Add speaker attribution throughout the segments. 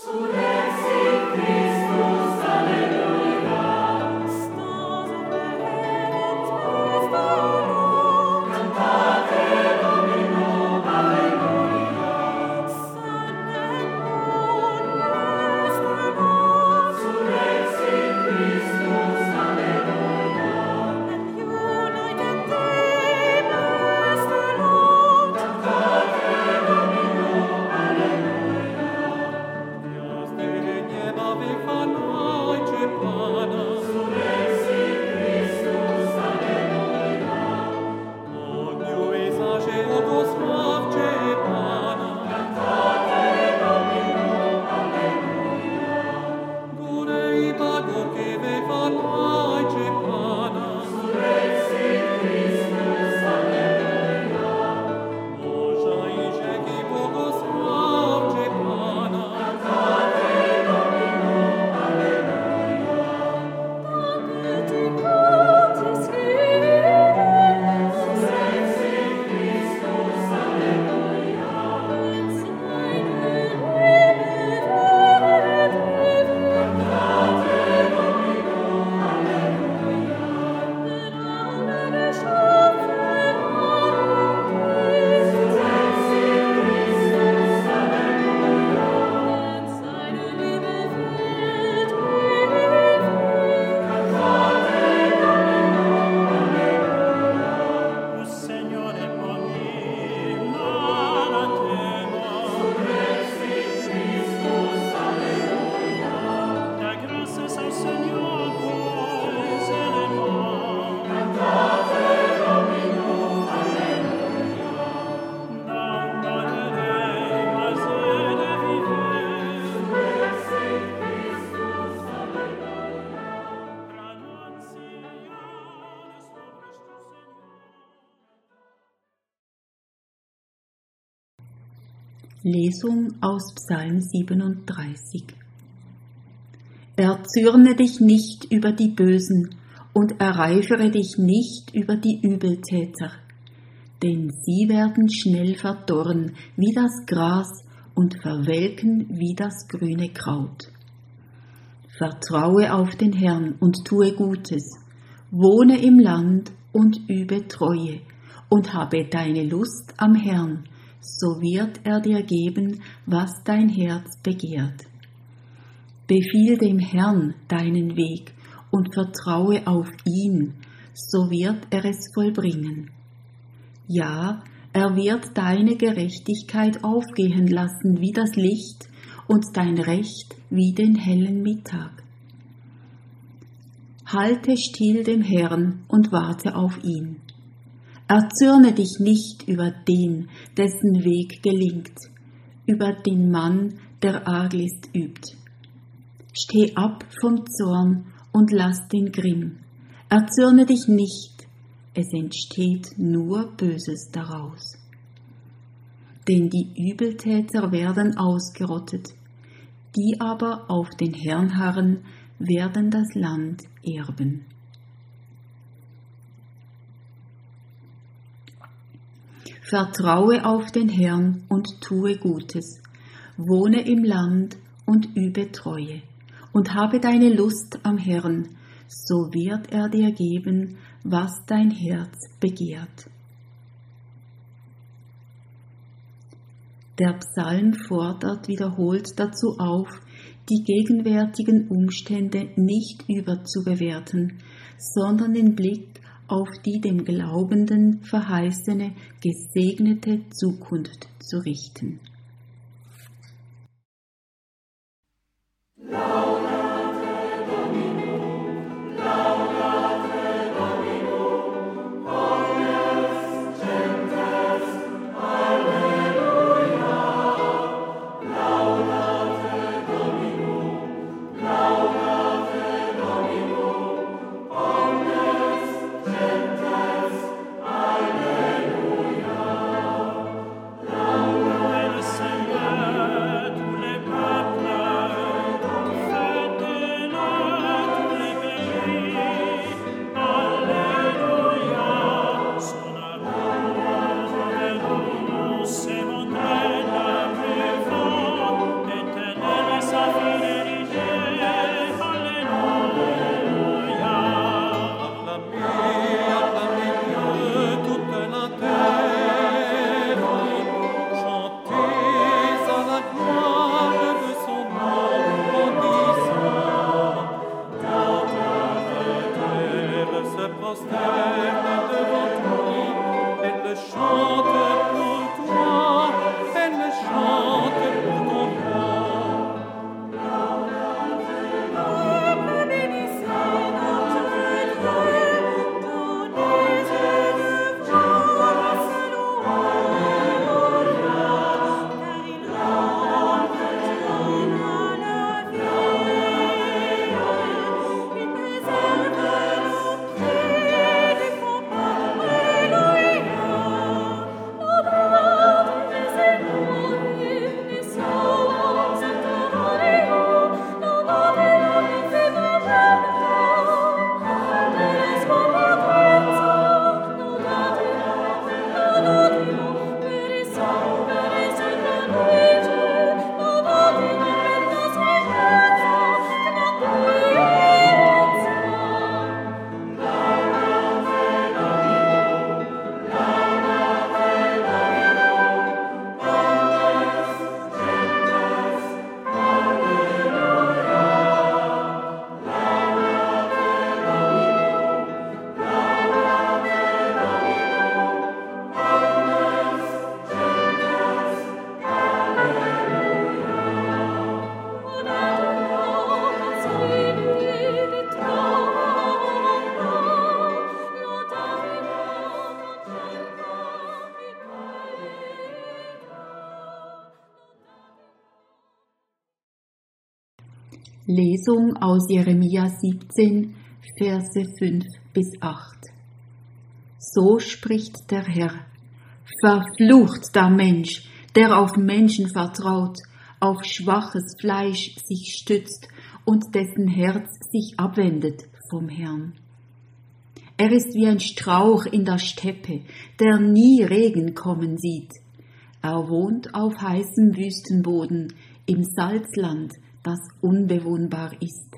Speaker 1: Surah Lesung aus Psalm 37 Erzürne dich nicht über die Bösen und ereifere dich nicht über die Übeltäter, denn sie werden schnell verdorren wie das Gras und verwelken wie das grüne Kraut. Vertraue auf den Herrn und tue Gutes, wohne im Land und übe Treue und habe deine Lust am Herrn so wird er dir geben, was dein Herz begehrt. Befiehl dem Herrn deinen Weg und vertraue auf ihn, so wird er es vollbringen. Ja, er wird deine Gerechtigkeit aufgehen lassen wie das Licht und dein Recht wie den hellen Mittag. Halte still dem Herrn und warte auf ihn. Erzürne dich nicht über den, dessen Weg gelingt, über den Mann, der Arglist übt. Steh ab vom Zorn und lass den Grimm. Erzürne dich nicht, es entsteht nur Böses daraus. Denn die Übeltäter werden ausgerottet, die aber auf den Herrn harren, werden das Land erben. Vertraue auf den Herrn und tue Gutes, wohne im Land und übe Treue, und habe deine Lust am Herrn, so wird er dir geben, was dein Herz begehrt. Der Psalm fordert wiederholt dazu auf, die gegenwärtigen Umstände nicht überzubewerten, sondern den Blick auf die dem Glaubenden verheißene gesegnete Zukunft zu richten.
Speaker 2: Lesung aus Jeremia 17, Verse 5 bis 8. So spricht der Herr. Verflucht der Mensch, der auf Menschen vertraut, auf schwaches Fleisch sich stützt und dessen Herz sich abwendet vom Herrn. Er ist wie ein Strauch in der Steppe, der nie Regen kommen sieht. Er wohnt auf heißem Wüstenboden, im Salzland, das unbewohnbar ist.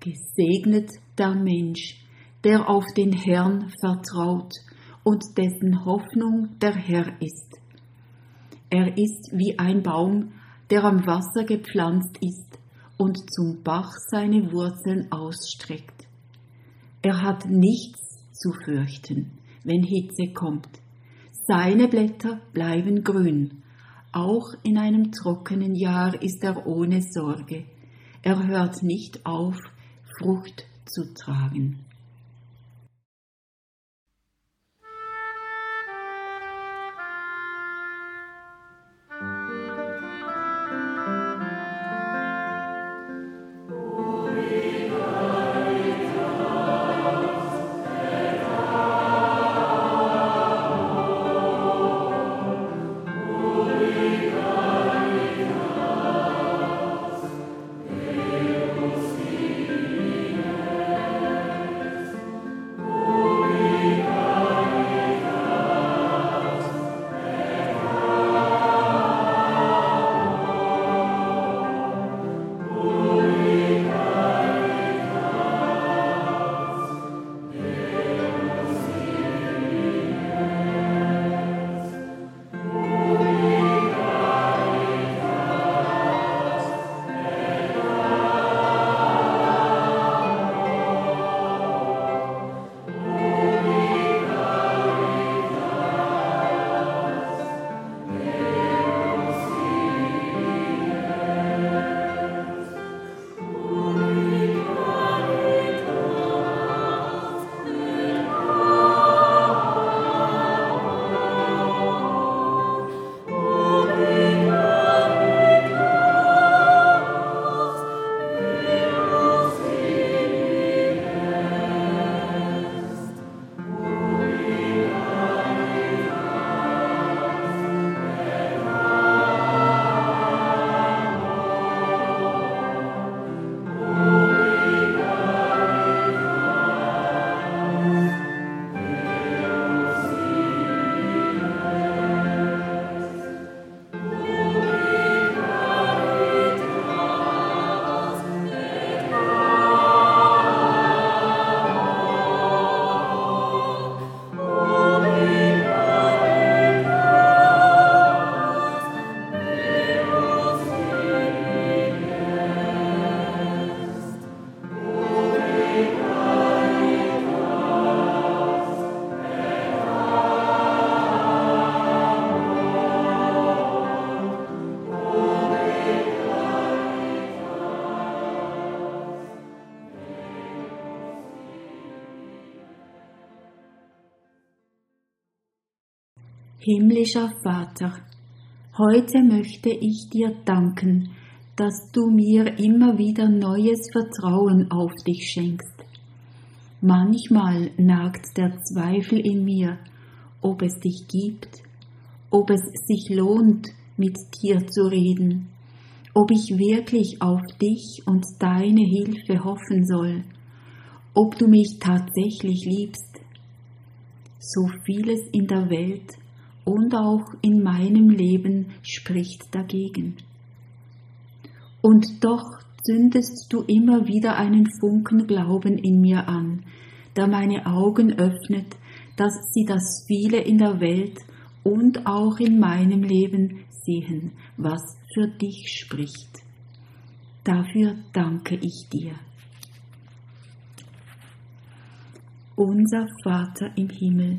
Speaker 2: Gesegnet der Mensch, der auf den Herrn vertraut und dessen Hoffnung der Herr ist. Er ist wie ein Baum, der am Wasser gepflanzt ist und zum Bach seine Wurzeln ausstreckt. Er hat nichts zu fürchten, wenn Hitze kommt. Seine Blätter bleiben grün. Auch in einem trockenen Jahr ist er ohne Sorge. Er hört nicht auf, Frucht zu tragen. Himmlischer Vater, heute möchte ich dir danken, dass du mir immer wieder neues Vertrauen auf dich schenkst. Manchmal nagt der Zweifel in mir, ob es dich gibt, ob es sich lohnt, mit dir zu reden, ob ich wirklich auf dich und deine Hilfe hoffen soll, ob du mich tatsächlich liebst. So vieles in der Welt und auch in meinem Leben spricht dagegen. Und doch zündest du immer wieder einen Funken Glauben in mir an, der meine Augen öffnet, dass sie das viele in der Welt und auch in meinem Leben sehen, was für dich spricht. Dafür danke ich dir. Unser Vater im Himmel,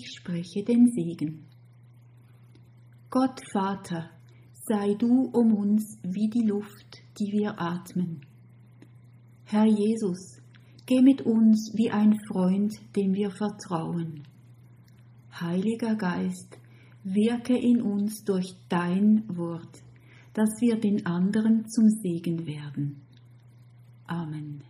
Speaker 2: Ich spreche den Segen. Gott Vater, sei du um uns wie die Luft, die wir atmen. Herr Jesus, geh mit uns wie ein Freund, dem wir vertrauen. Heiliger Geist, wirke in uns durch dein Wort, dass wir den anderen zum Segen werden. Amen.